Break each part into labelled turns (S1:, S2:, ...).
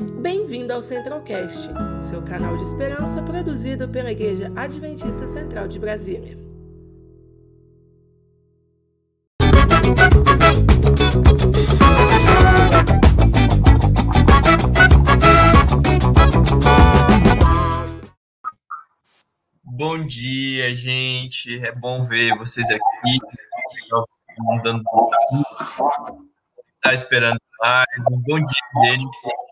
S1: Bem-vindo ao Centralcast, seu canal de esperança produzido pela Igreja Adventista Central de Brasília.
S2: Bom dia, gente. É bom ver vocês aqui. Mandando tá esperando mais. Bom dia, gente.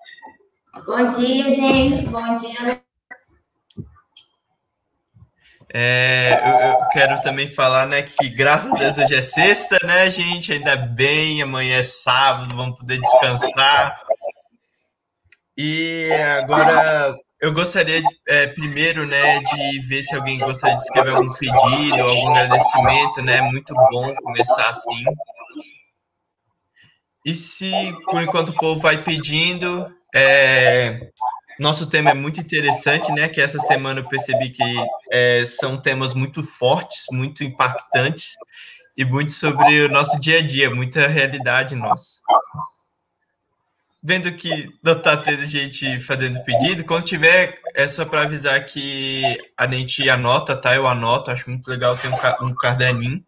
S3: Bom dia, gente. Bom dia.
S2: É, eu, eu, quero também falar, né, que graças a Deus hoje é sexta, né, gente? Ainda bem, amanhã é sábado, vamos poder descansar. E agora eu gostaria, é, primeiro, né, de ver se alguém gostaria de escrever algum pedido, algum agradecimento, né? Muito bom começar assim. E se, por enquanto, o povo vai pedindo, é, nosso tema é muito interessante, né? Que essa semana eu percebi que é, são temas muito fortes, muito impactantes e muito sobre o nosso dia a dia, muita realidade nossa vendo que não tá tendo gente fazendo pedido, quando tiver, é só para avisar que a gente anota, tá? Eu anoto, acho muito legal ter um, um caderninho.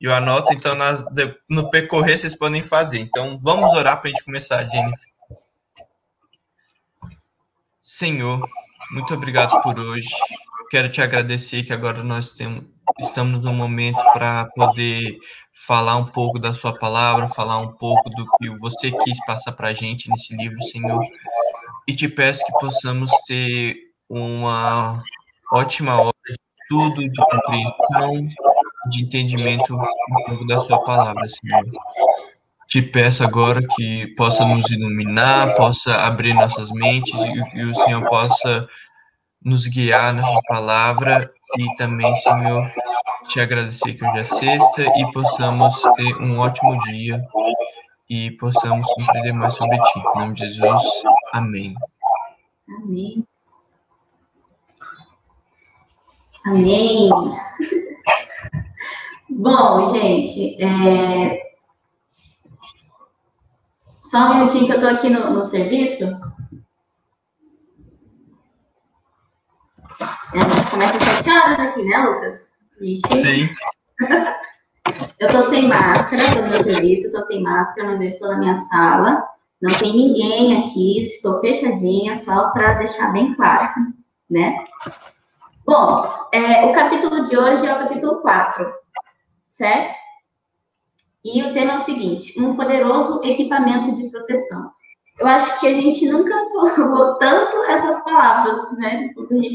S2: E eu anoto, então nas, no percorrer vocês podem fazer. Então vamos orar para a gente começar, Jennifer. Senhor, muito obrigado por hoje. Quero te agradecer que agora nós temos, estamos num momento para poder falar um pouco da sua palavra, falar um pouco do que você quis passar para a gente nesse livro, Senhor. E te peço que possamos ter uma ótima hora de estudo, de compreensão, de entendimento um pouco da sua palavra, Senhor. Te peço agora que possa nos iluminar, possa abrir nossas mentes e que o Senhor possa nos guiar nessa palavra e também, Senhor, te agradecer que hoje é sexta e possamos ter um ótimo dia e possamos compreender mais sobre ti. Em nome de Jesus, amém.
S3: Amém. Amém. Bom, gente, é... só um minutinho que eu estou aqui no, no serviço. É, começa às sete horas aqui, né, Lucas?
S2: Sim.
S3: eu estou sem máscara, estou no meu serviço, estou sem máscara, mas eu estou na minha sala. Não tem ninguém aqui, estou fechadinha, só para deixar bem claro, né? Bom, é, o capítulo de hoje é o capítulo 4, certo? E o tema é o seguinte: um poderoso equipamento de proteção. Eu acho que a gente nunca falou tanto essas palavras, né? A gente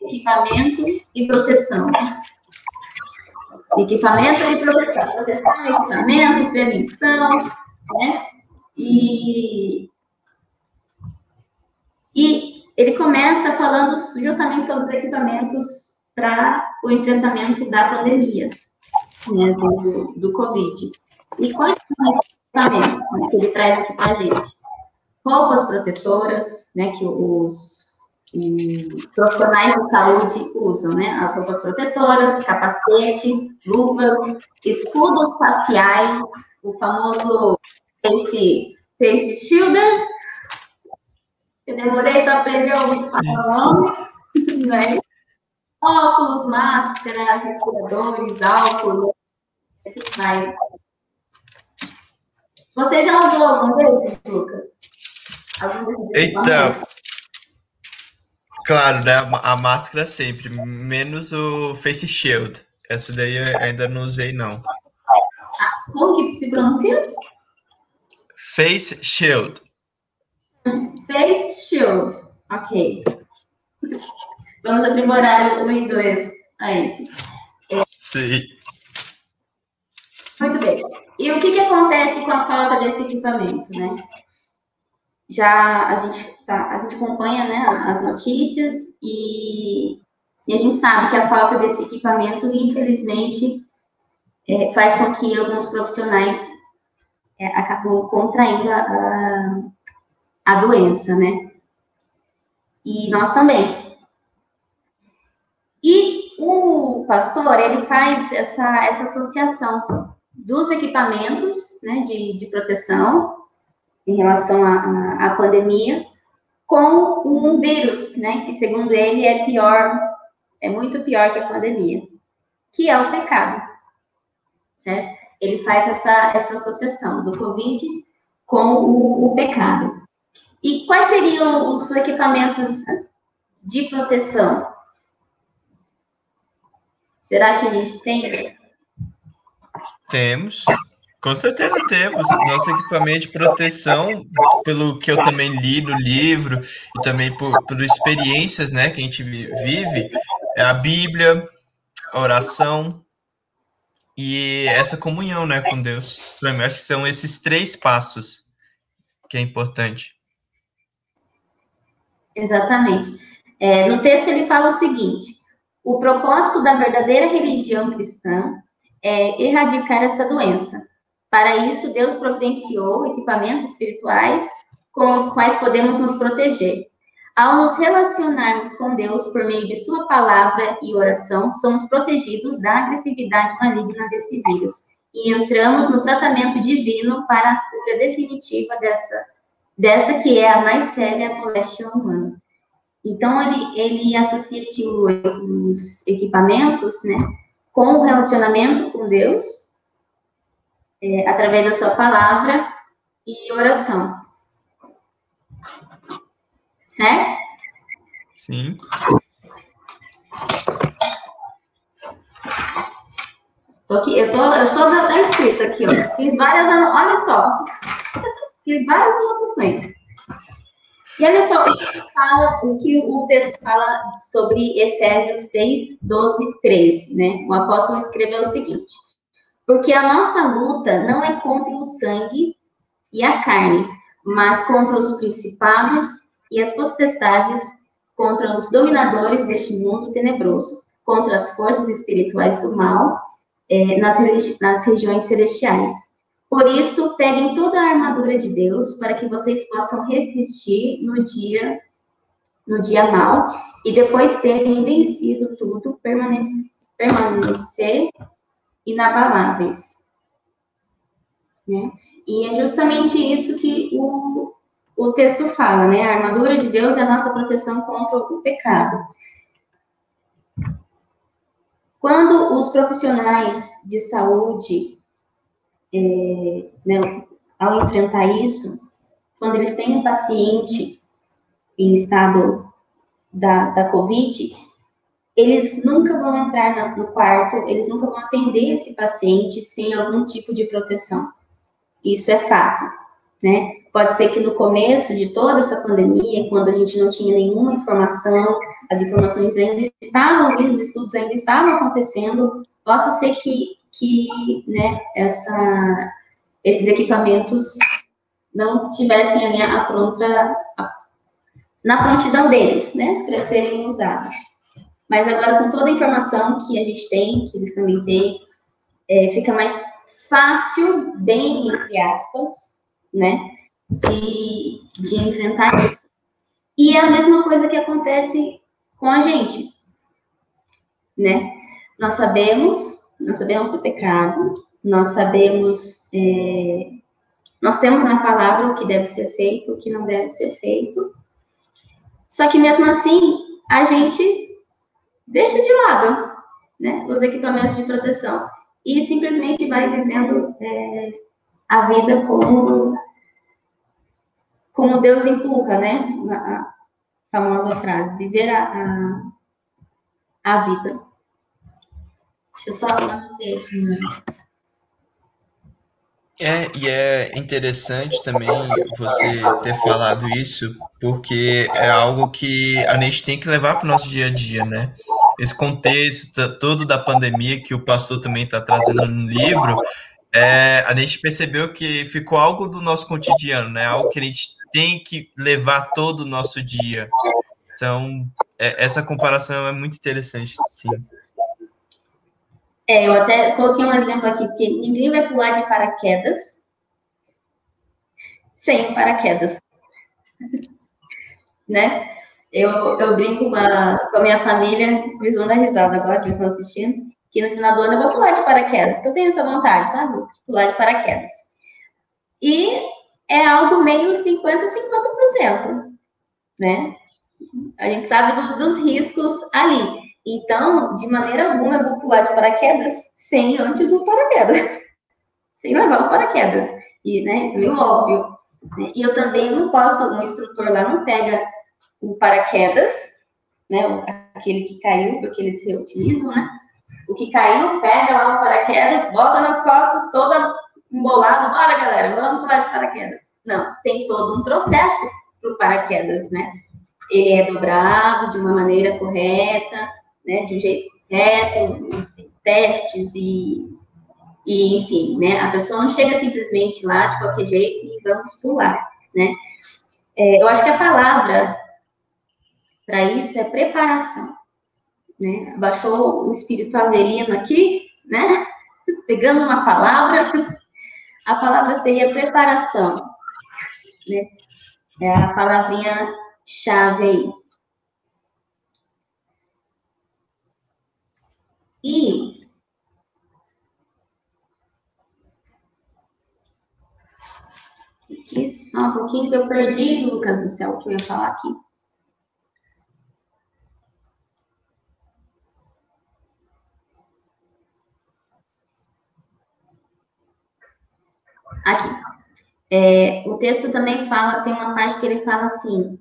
S3: equipamento e proteção. Equipamento e proteção. Proteção, equipamento, prevenção, né? E, e ele começa falando justamente sobre os equipamentos para o enfrentamento da pandemia, né, do, do Covid. E quais são esses equipamentos né, que ele traz aqui para a gente? Roupas protetoras, né, que os os profissionais de saúde usam, né? As roupas protetoras, capacete, luvas, escudos faciais, o famoso face, face shielder. Eu demorei para aprender o nome, né? Óculos, máscara, respiradores, álcool, vai. Você já usou alguma vez, Lucas?
S2: Algum então, Claro, né? A máscara sempre, menos o face shield. Essa daí eu ainda não usei, não.
S3: Como que se pronuncia?
S2: Face shield.
S3: Face shield. Ok. Vamos aprimorar o inglês aí.
S2: Sim.
S3: Muito bem. E o que, que acontece com a falta desse equipamento, né? já a gente, tá, a gente acompanha né, as notícias e, e, a gente sabe que a falta desse equipamento, infelizmente, é, faz com que alguns profissionais é, acabam contraindo a, a, a doença, né? E nós também. E o pastor, ele faz essa, essa associação dos equipamentos né, de, de proteção em relação à pandemia, com um vírus, né, que segundo ele é pior, é muito pior que a pandemia, que é o pecado, certo? Ele faz essa, essa associação do Covid com o, o pecado. E quais seriam os equipamentos de proteção? Será que a gente tem?
S2: Temos. Com certeza temos. Nosso equipamento de proteção, pelo que eu também li no livro e também por, por experiências né, que a gente vive, é a Bíblia, a oração e essa comunhão né, com Deus. Para mim, acho que são esses três passos que é importante.
S3: Exatamente. É, no texto ele fala o seguinte: o propósito da verdadeira religião cristã é erradicar essa doença para isso, Deus providenciou equipamentos espirituais com os quais podemos nos proteger. Ao nos relacionarmos com Deus por meio de Sua palavra e oração, somos protegidos da agressividade maligna desse vírus e entramos no tratamento divino para a cura definitiva dessa, dessa que é a mais séria moléstia humana. Então, ele, ele associa aqui os equipamentos né, com o relacionamento com Deus é, através da sua palavra e oração. Certo?
S2: Sim.
S3: Tô aqui, eu, tô, eu sou da, da escrita aqui, ó. Fiz várias, olha só. Fiz várias anotações. E olha só o que, fala, o que o texto fala sobre Efésios 6, 12, 13, né? O apóstolo escreveu o seguinte: porque a nossa luta não é contra o sangue e a carne, mas contra os principados e as potestades, contra os dominadores deste mundo tenebroso, contra as forças espirituais do mal é, nas, nas regiões celestiais. Por isso, peguem toda a armadura de Deus para que vocês possam resistir no dia no dia mal e depois terem vencido tudo, permanecer, permanecer inabaláveis. Né? E é justamente isso que o, o texto fala, né? A armadura de Deus é a nossa proteção contra o pecado. Quando os profissionais de saúde, é, né, ao enfrentar isso, quando eles têm um paciente em estado da, da Covid, eles nunca vão entrar no quarto, eles nunca vão atender esse paciente sem algum tipo de proteção. Isso é fato, né? Pode ser que no começo de toda essa pandemia, quando a gente não tinha nenhuma informação, as informações ainda estavam ali, os estudos ainda estavam acontecendo, possa ser que, que né, essa, esses equipamentos não tivessem ali a pronta, a, na prontidão deles, né, para serem usados. Mas agora, com toda a informação que a gente tem, que eles também têm, é, fica mais fácil, bem entre aspas, né, de, de enfrentar isso. E é a mesma coisa que acontece com a gente, né? Nós sabemos, nós sabemos do pecado, nós sabemos, é, nós temos na palavra o que deve ser feito, o que não deve ser feito. Só que mesmo assim, a gente deixa de lado né, os equipamentos de proteção e simplesmente vai vivendo é, a vida como, como Deus empurra, né? A famosa frase, viver a, a, a vida. Deixa eu só?
S2: É, e é interessante também você ter falado isso, porque é algo que a gente tem que levar para o nosso dia a dia, né? Esse contexto todo da pandemia que o pastor também está trazendo no livro, é, a gente percebeu que ficou algo do nosso cotidiano, né? Algo que a gente tem que levar todo o nosso dia. Então, é, essa comparação é muito interessante, sim.
S3: É, eu até coloquei um exemplo aqui, que ninguém vai pular de paraquedas sem paraquedas. né? Eu, eu brinco com a, com a minha família, eles vão dar risada agora, que eles estão assistindo, que no final do ano eu vou pular de paraquedas, que eu tenho essa vontade, sabe? Pular de paraquedas. E é algo meio 50-50%, né? A gente sabe do, dos riscos ali. Então, de maneira alguma, eu vou pular de paraquedas sem antes o paraquedas. sem levar o paraquedas. E, né, isso é meio óbvio. Né? E eu também não posso, um instrutor lá não pega o paraquedas, né, aquele que caiu, porque eles reutilizam, né? O que caiu, pega lá o paraquedas, bota nas costas, toda embolada, bora galera, vamos pular de paraquedas. Não, tem todo um processo para o paraquedas, né? Ele é dobrado de uma maneira correta, né, de um jeito correto, testes e, e, enfim, né, a pessoa não chega simplesmente lá de qualquer jeito e vamos pular, né. É, eu acho que a palavra para isso é preparação, né, baixou o espírito averino aqui, né, pegando uma palavra, a palavra seria preparação, né, é a palavrinha chave aí, E aqui só um pouquinho que eu perdi, Lucas do céu, o que eu ia falar aqui. Aqui. É, o texto também fala, tem uma parte que ele fala assim: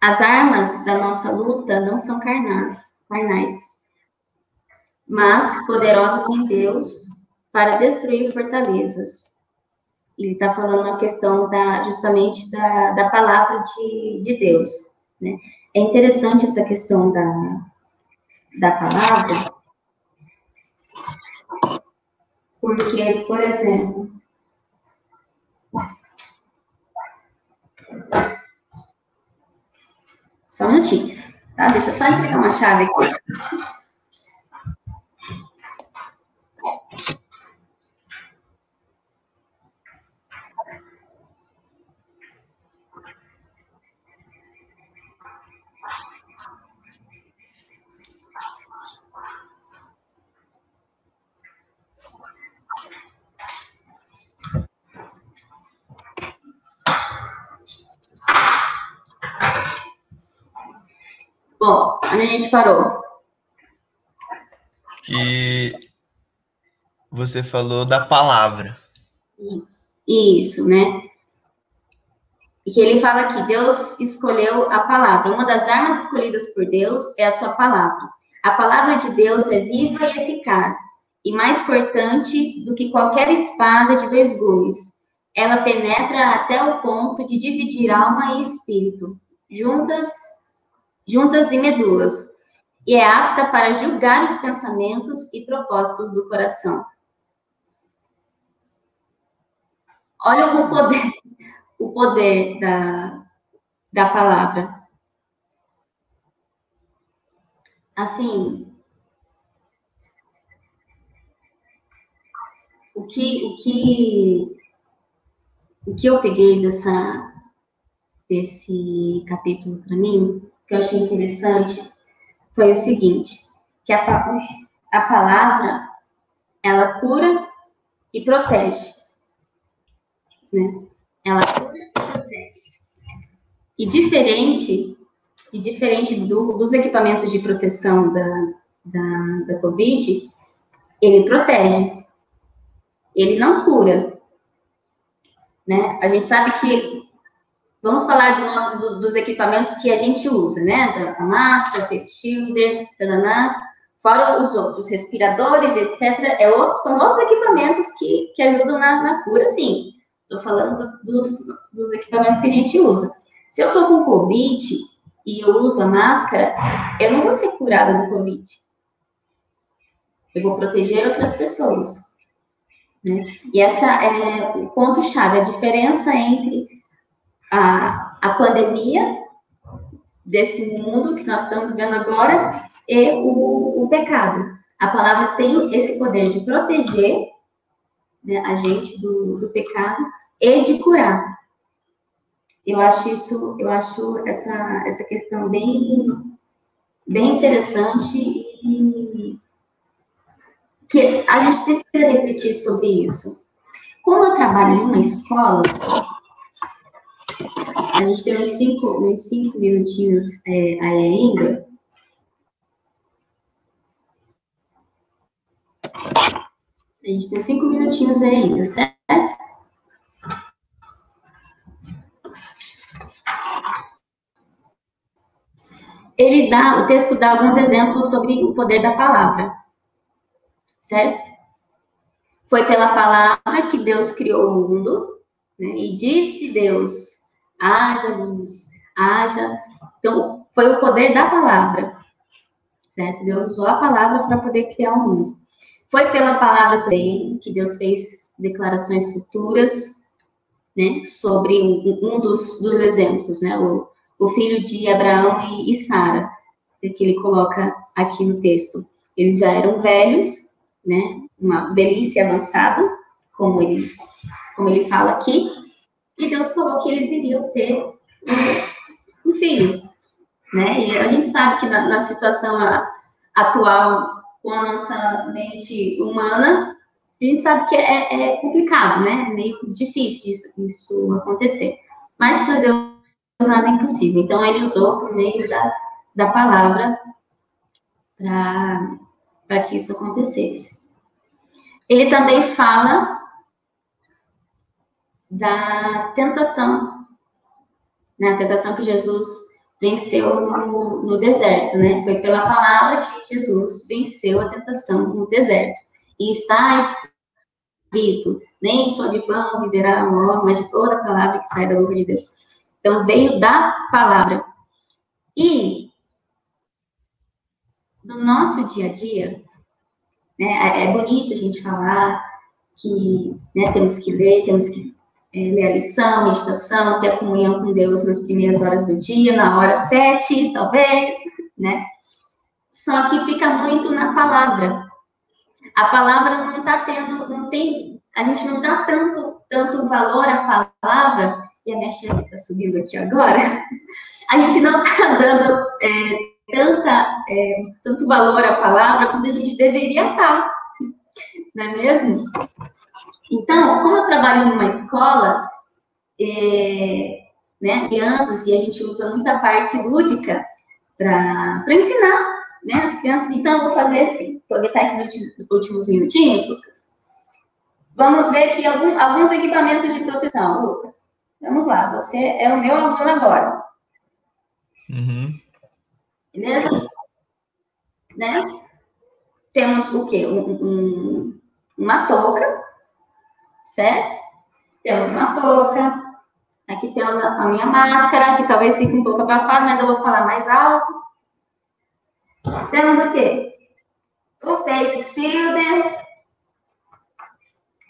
S3: as armas da nossa luta não são carnais, carnais mas poderosas em Deus para destruir fortalezas. Ele está falando a questão da, justamente da, da palavra de, de Deus. Né? É interessante essa questão da, da palavra, porque, por exemplo, só um minutinho, tá? Deixa eu só entregar uma chave aqui. Bom, onde a gente parou?
S2: Que você falou da palavra.
S3: Isso, né? E que ele fala que Deus escolheu a palavra. Uma das armas escolhidas por Deus é a sua palavra. A palavra de Deus é viva e eficaz, e mais cortante do que qualquer espada de dois gumes. Ela penetra até o ponto de dividir alma e espírito, juntas juntas e medulas, e é apta para julgar os pensamentos e propósitos do coração. Olha o poder, o poder da, da palavra. Assim, o que, o que, o que eu peguei dessa, desse capítulo para mim que eu achei interessante foi o seguinte, que a, a palavra, ela cura e protege, né? Ela cura e protege. E diferente, e diferente do, dos equipamentos de proteção da, da, da Covid, ele protege. Ele não cura. Né? A gente sabe que Vamos falar do nosso, do, dos equipamentos que a gente usa, né? Da, máscara, face shielder, tananã, fora os outros, respiradores, etc. É outro, são outros equipamentos que, que ajudam na, na cura, sim. Estou falando dos, dos equipamentos que a gente usa. Se eu estou com Covid e eu uso a máscara, eu não vou ser curada do Covid. Eu vou proteger outras pessoas. Né? E essa é o ponto-chave, a diferença entre a, a pandemia desse mundo que nós estamos vivendo agora e o, o pecado. A palavra tem esse poder de proteger né, a gente do, do pecado e de curar. Eu acho isso, eu acho essa, essa questão bem, bem interessante e que a gente precisa refletir sobre isso. como eu trabalho em uma escola, a gente tem uns cinco, uns cinco minutinhos é, aí ainda. A gente tem cinco minutinhos aí ainda, certo? Ele dá, o texto dá alguns exemplos sobre o poder da palavra, certo? Foi pela palavra que Deus criou o mundo, né? E disse Deus: haja luz, haja. Então, foi o poder da palavra, certo? Deus usou a palavra para poder criar o mundo. Foi pela palavra também que Deus fez declarações futuras, né? Sobre um, dos, dos exemplos, né? O, o filho de Abraão e, e Sara, que ele coloca aqui no texto. Eles já eram velhos, né? Uma velhice avançada, como eles, como ele fala aqui, e Deus falou que eles iriam ter um, filho, né? E a gente sabe que na, na situação atual, com a nossa mente humana, a gente sabe que é, é complicado, né? É meio difícil isso, isso acontecer. Mas para Deus nada é impossível. Então ele usou por meio da, da palavra para que isso acontecesse. Ele também fala da tentação, né? A tentação que Jesus venceu no, no, deserto, né? Foi pela palavra que Jesus venceu a tentação no deserto. E está escrito: nem só de pão viverá o homem, mas de toda a palavra que sai da boca de Deus. Então veio da palavra. E no nosso dia a dia, né? É bonito a gente falar que né, temos que ler, temos que é, ler a lição, meditação, ter a comunhão com Deus nas primeiras horas do dia, na hora sete, talvez, né? Só que fica muito na palavra. A palavra não está tendo, não tem, a gente não dá tanto, tanto valor à palavra, e a minha chefe está subindo aqui agora, a gente não está dando é, tanta, é, tanto valor à palavra quando a gente deveria estar, tá, não é mesmo? Então, como eu trabalho numa escola, é, né, crianças, e a gente usa muita parte lúdica para ensinar né, as crianças. Então, eu vou fazer assim, aproveitar esses últimos minutinhos, Lucas. Vamos ver aqui algum, alguns equipamentos de proteção, Lucas. Vamos lá, você é o meu aluno agora. Uhum. Beleza? Né? Temos o quê? Um, um, uma touca, certo? Temos uma touca. Aqui temos a minha máscara, que talvez fique um pouco abafada, mas eu vou falar mais alto. Temos o quê? O face shield.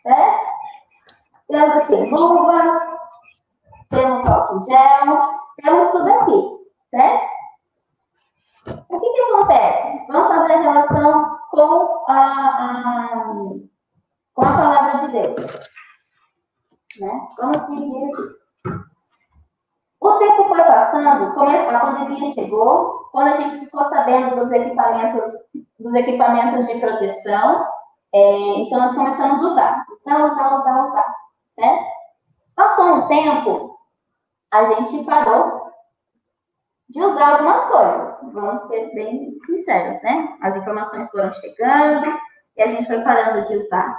S3: Certo? Temos aqui luva. Temos álcool gel. Temos tudo aqui, certo? O que, que acontece? Vamos fazer a relação com a, a com a palavra de Deus. Né? Vamos medir aqui. O tempo foi passando, a pandemia chegou, quando a gente ficou sabendo dos equipamentos, dos equipamentos de proteção, é, então nós começamos a usar, usar, usar, usar, usar, certo? Passou um tempo, a gente parou de usar algumas coisas, vamos ser bem sinceros, né? As informações foram chegando e a gente foi parando de usar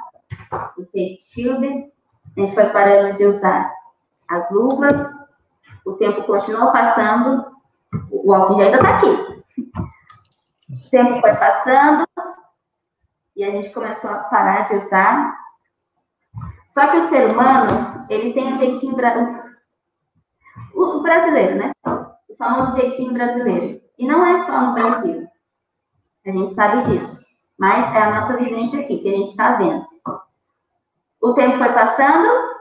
S3: o face shield. A gente foi parando de usar as luvas. O tempo continuou passando. O álcool ainda está aqui. O tempo foi passando e a gente começou a parar de usar. Só que o ser humano, ele tem um jeitinho brasileiro. O brasileiro, né? O famoso jeitinho brasileiro. E não é só no Brasil. A gente sabe disso. Mas é a nossa vivência aqui, que a gente está vendo. O tempo foi passando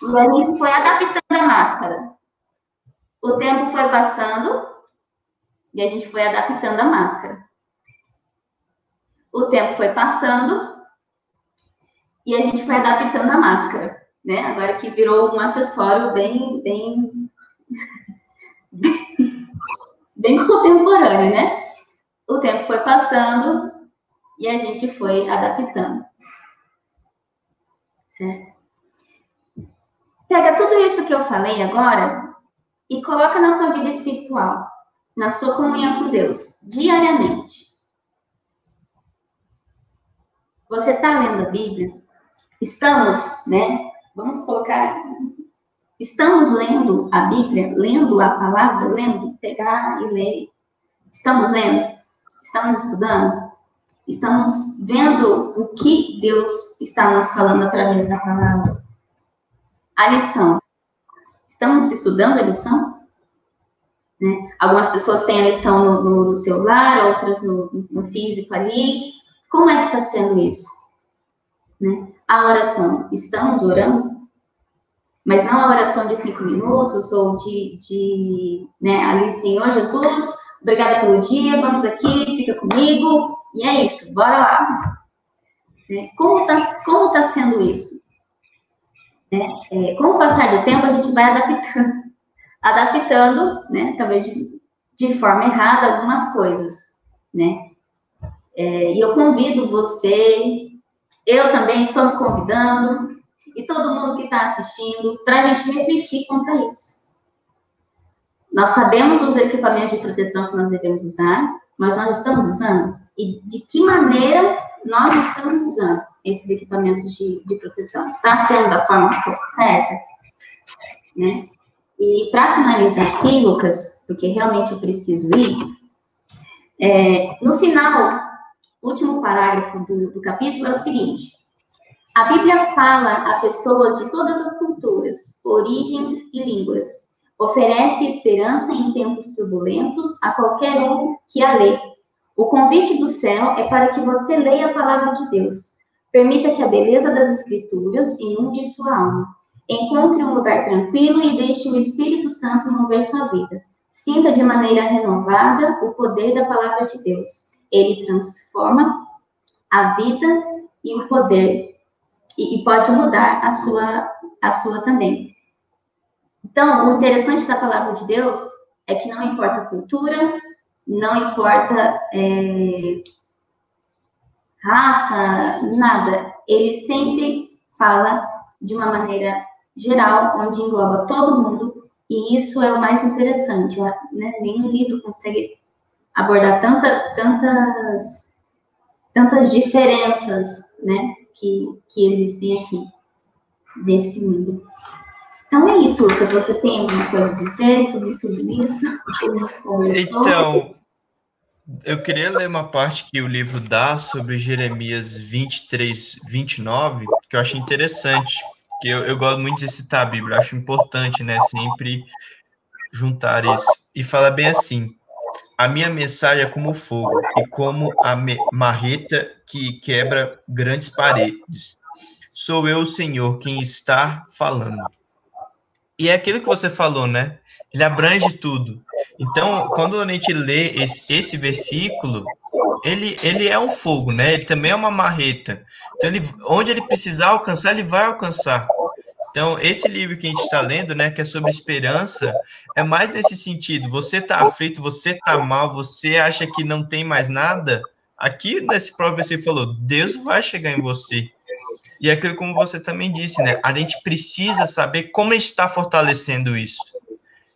S3: a gente foi adaptando a máscara. O tempo foi passando e a gente foi adaptando a máscara. O tempo foi passando e a gente foi adaptando a máscara, né? Agora que virou um acessório bem, bem, bem contemporâneo, né? O tempo foi passando e a gente foi adaptando Certo? Pega tudo isso que eu falei agora e coloca na sua vida espiritual, na sua comunhão com Deus, diariamente. Você está lendo a Bíblia? Estamos, né? Vamos colocar. Estamos lendo a Bíblia, lendo a palavra, lendo, pegar e ler. Estamos lendo? Estamos estudando? Estamos vendo o que Deus está nos falando através da palavra? A lição. Estamos estudando a lição? Né? Algumas pessoas têm a lição no, no, no celular, outras no, no físico ali, como é que está sendo isso? Né? A oração, estamos orando? Mas não a oração de cinco minutos ou de, de né, ali, Senhor Jesus, obrigada pelo dia, vamos aqui, fica comigo, e é isso, bora lá. Né? Como está como tá sendo isso? Né? É, com o passar do tempo, a gente vai adaptando, adaptando, né, talvez de, de forma errada, algumas coisas, né? É, e eu convido você, eu também estou me convidando, e todo mundo que está assistindo, para a gente refletir quanto a isso. Nós sabemos os equipamentos de proteção que nós devemos usar, mas nós estamos usando? E de que maneira nós estamos usando esses equipamentos de, de proteção? Está sendo da forma certa? Né? E para finalizar aqui, Lucas, porque realmente eu preciso ir, é, no final último parágrafo do, do capítulo é o seguinte: a Bíblia fala a pessoas de todas as culturas, origens e línguas. Oferece esperança em tempos turbulentos a qualquer um que a lê. O convite do céu é para que você leia a palavra de Deus. Permita que a beleza das Escrituras inunde sua alma. Encontre um lugar tranquilo e deixe o Espírito Santo mover sua vida. Sinta de maneira renovada o poder da palavra de Deus ele transforma a vida e o poder e, e, pode mudar a sua a sua também. Então, o interessante da palavra de Deus é que não importa a cultura, não importa é, raça, nada. Ele sempre fala de uma maneira geral, onde engloba todo mundo, e isso é o mais interessante. Né? Nenhum livro consegue abordar tanta, tantas, tantas diferenças, né, que, que existem aqui desse mundo. Então é isso, Lucas. Você tem alguma coisa a dizer sobre tudo isso?
S2: Então, eu queria ler uma parte que o livro dá sobre Jeremias 23, 29, que eu acho interessante, que eu, eu gosto muito de citar a Bíblia, acho importante, né, sempre juntar isso. E fala bem assim: a minha mensagem é como fogo e como a marreta que quebra grandes paredes. Sou eu, Senhor, quem está falando. E é aquilo que você falou, né? Ele abrange tudo. Então, quando a gente lê esse, esse versículo, ele, ele é um fogo, né? Ele também é uma marreta. Então, ele, onde ele precisar alcançar, ele vai alcançar. Então, esse livro que a gente está lendo, né, que é sobre esperança, é mais nesse sentido. Você está aflito, você está mal, você acha que não tem mais nada. Aqui, nesse próprio você falou, Deus vai chegar em você. E é aquilo como você também disse, né? A gente precisa saber como está fortalecendo isso.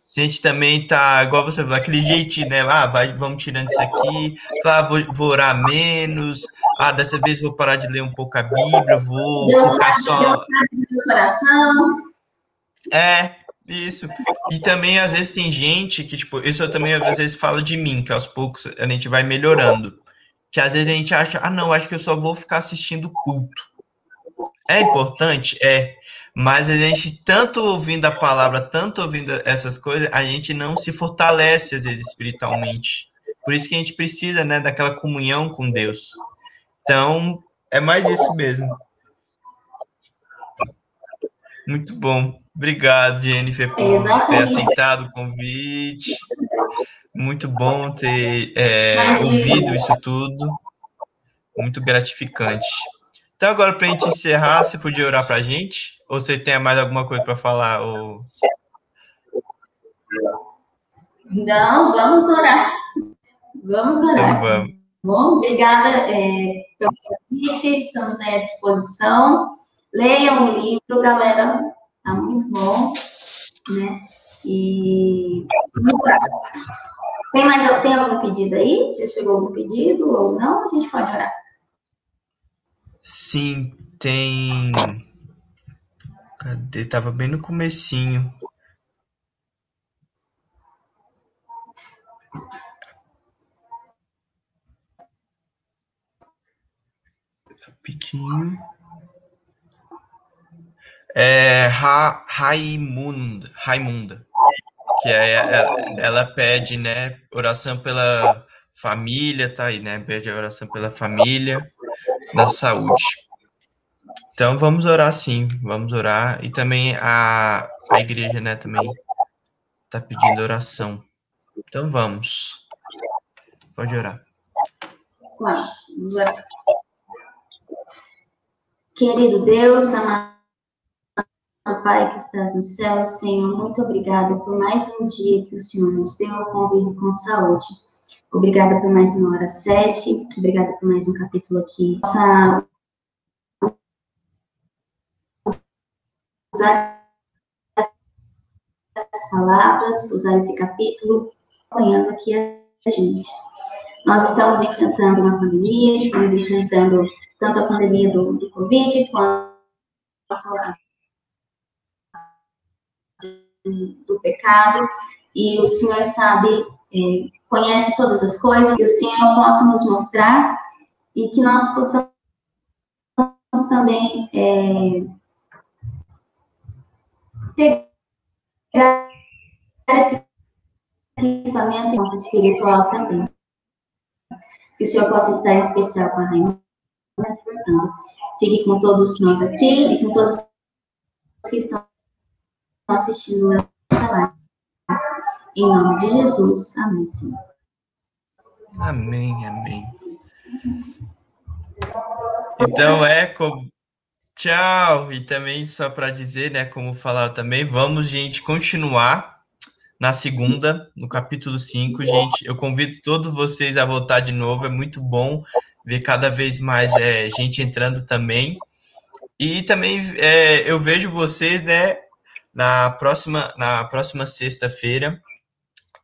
S2: Se a gente também tá, igual você falou, aquele jeitinho, né? Ah, vai, vamos tirando isso aqui, ah, vou, vou orar menos, ah, dessa vez vou parar de ler um pouco a Bíblia, vou Deus focar sabe, só. Deus sabe do coração. É, isso. E também, às vezes, tem gente que, tipo, isso eu também, às vezes, falo de mim, que aos poucos a gente vai melhorando. Que às vezes a gente acha, ah, não, acho que eu só vou ficar assistindo culto. É importante? É. Mas a gente, tanto ouvindo a palavra, tanto ouvindo essas coisas, a gente não se fortalece, às vezes, espiritualmente. Por isso que a gente precisa, né, daquela comunhão com Deus. Então, é mais isso mesmo. Muito bom. Obrigado, Jennifer, por Exatamente. ter aceitado o convite. Muito bom ter é, ouvido isso tudo. Muito gratificante. Então, agora, para a gente encerrar, você podia orar para a gente? Ou você tem mais alguma coisa para falar? Ou...
S3: Não, vamos orar. Vamos orar. Então, vamos. Bom, obrigada é, pelo convite, estamos à disposição. Leiam o livro, galera, tá muito bom, né? E tem mais tem algum pedido aí? Já chegou algum pedido ou não? A gente pode orar.
S2: Sim, tem. Cadê? Tava bem no comecinho. Rapidinho. É Ra Raimunda, Raimunda, que é, ela, ela pede, né, oração pela família, tá aí, né? Pede oração pela família, da saúde. Então vamos orar sim, vamos orar. E também a, a igreja, né, também tá pedindo oração. Então vamos. Pode orar.
S3: Vamos, orar. Querido Deus, amado Pai que estás no céu, Senhor, muito obrigada por mais um dia que o Senhor nos deu convívio com saúde. Obrigada por mais uma hora sete, obrigada por mais um capítulo aqui. Nossa, usar essas palavras, usar esse capítulo, apoiando aqui a gente. Nós estamos enfrentando uma pandemia, estamos enfrentando tanto a pandemia do, do Covid quanto a do pecado, e o Senhor sabe, é, conhece todas as coisas, que o Senhor possa nos mostrar e que nós possamos também é, esse equipamento espiritual também. Que o Senhor possa estar em especial com a Rainha Fique com todos nós aqui e com todos que estão assistindo essa live. Em nome de Jesus. Amém, Senhor.
S2: Amém, amém. Então é como tchau e também só para dizer, né, como falaram também, vamos gente continuar na segunda, no capítulo 5, gente. Eu convido todos vocês a voltar de novo, é muito bom ver cada vez mais é, gente entrando também. E também é, eu vejo vocês, né, na próxima, na próxima sexta-feira.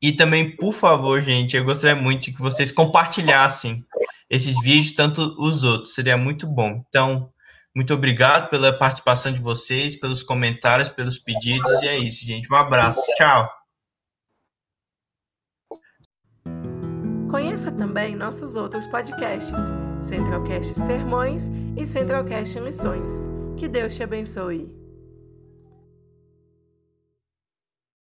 S2: E também, por favor, gente, eu gostaria muito que vocês compartilhassem esses vídeos, tanto os outros, seria muito bom. Então, muito obrigado pela participação de vocês, pelos comentários, pelos pedidos, e é isso, gente. Um abraço, tchau.
S1: Conheça também nossos outros podcasts, Centralcast Sermões e Centralcast Missões. Que Deus te abençoe.